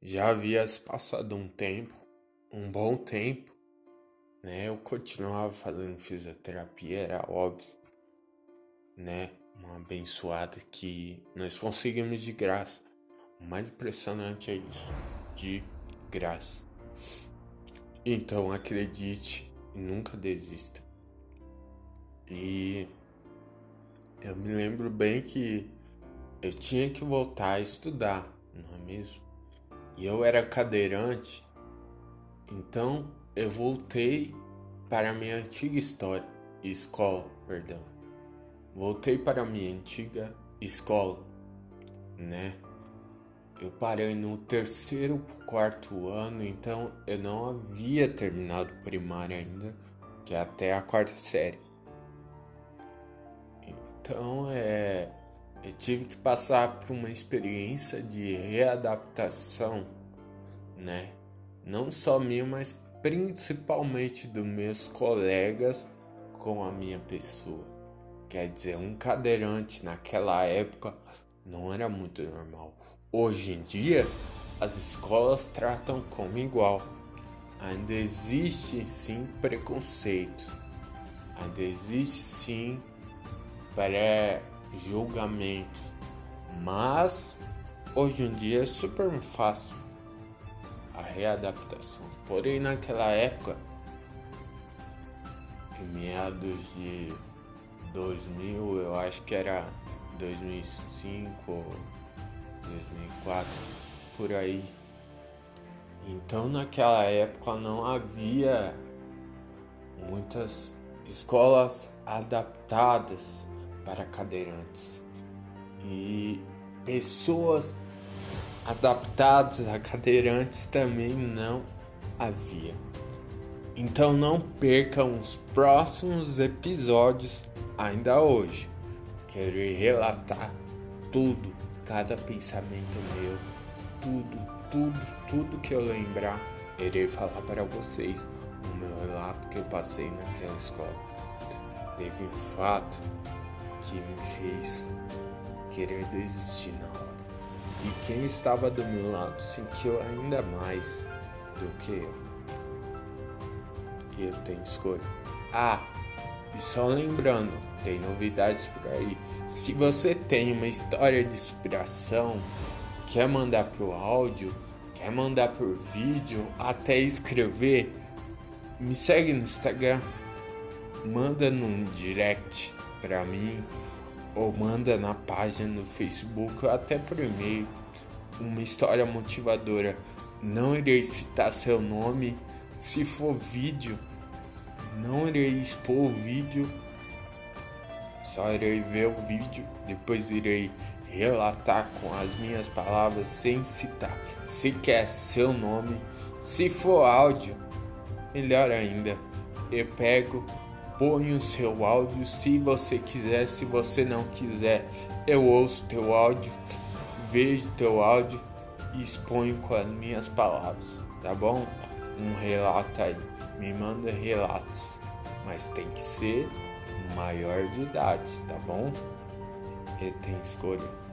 já havia se passado um tempo, um bom tempo, né? Eu continuava fazendo fisioterapia, era óbvio, né? Uma abençoada que nós conseguimos de graça. O mais impressionante é isso, de graça. Então acredite e nunca desista. E eu me lembro bem que eu tinha que voltar a estudar, não é mesmo? E eu era cadeirante, então eu voltei para a minha antiga história, escola, perdão. Voltei para a minha antiga escola, né? Eu parei no terceiro quarto ano, então eu não havia terminado primária ainda, que é até a quarta série. Então é eu tive que passar por uma experiência de readaptação, né? Não só minha, mas principalmente dos meus colegas com a minha pessoa. Quer dizer, um cadeirante naquela época não era muito normal. Hoje em dia, as escolas tratam como igual. Ainda existe sim preconceito. Ainda existe sim pré julgamento. Mas hoje em dia é super fácil a readaptação. Porém, naquela época, em meados de 2000, eu acho que era 2005, 2004, por aí. Então, naquela época não havia muitas escolas adaptadas para cadeirantes e pessoas adaptadas a cadeirantes também não havia. Então não percam os próximos episódios ainda hoje. Quero relatar tudo, cada pensamento meu, tudo, tudo, tudo que eu lembrar, irei falar para vocês o meu relato que eu passei naquela escola. Teve um fato que me fez querer desistir na hora. E quem estava do meu lado sentiu ainda mais do que eu. E eu tenho escolha. Ah, e só lembrando, tem novidades por aí. Se você tem uma história de inspiração, quer mandar pro áudio, quer mandar por vídeo, até escrever, me segue no Instagram, manda num direct para mim ou manda na página no Facebook ou até por e-mail uma história motivadora. Não irei citar seu nome. Se for vídeo, não irei expor o vídeo. Só irei ver o vídeo, depois irei relatar com as minhas palavras sem citar sequer seu nome. Se for áudio, melhor ainda. Eu pego põe o seu áudio se você quiser, se você não quiser, eu ouço teu áudio, vejo teu áudio e exponho com as minhas palavras, tá bom? Um relato aí, me manda relatos, mas tem que ser maior de idade, tá bom? E tem escolha.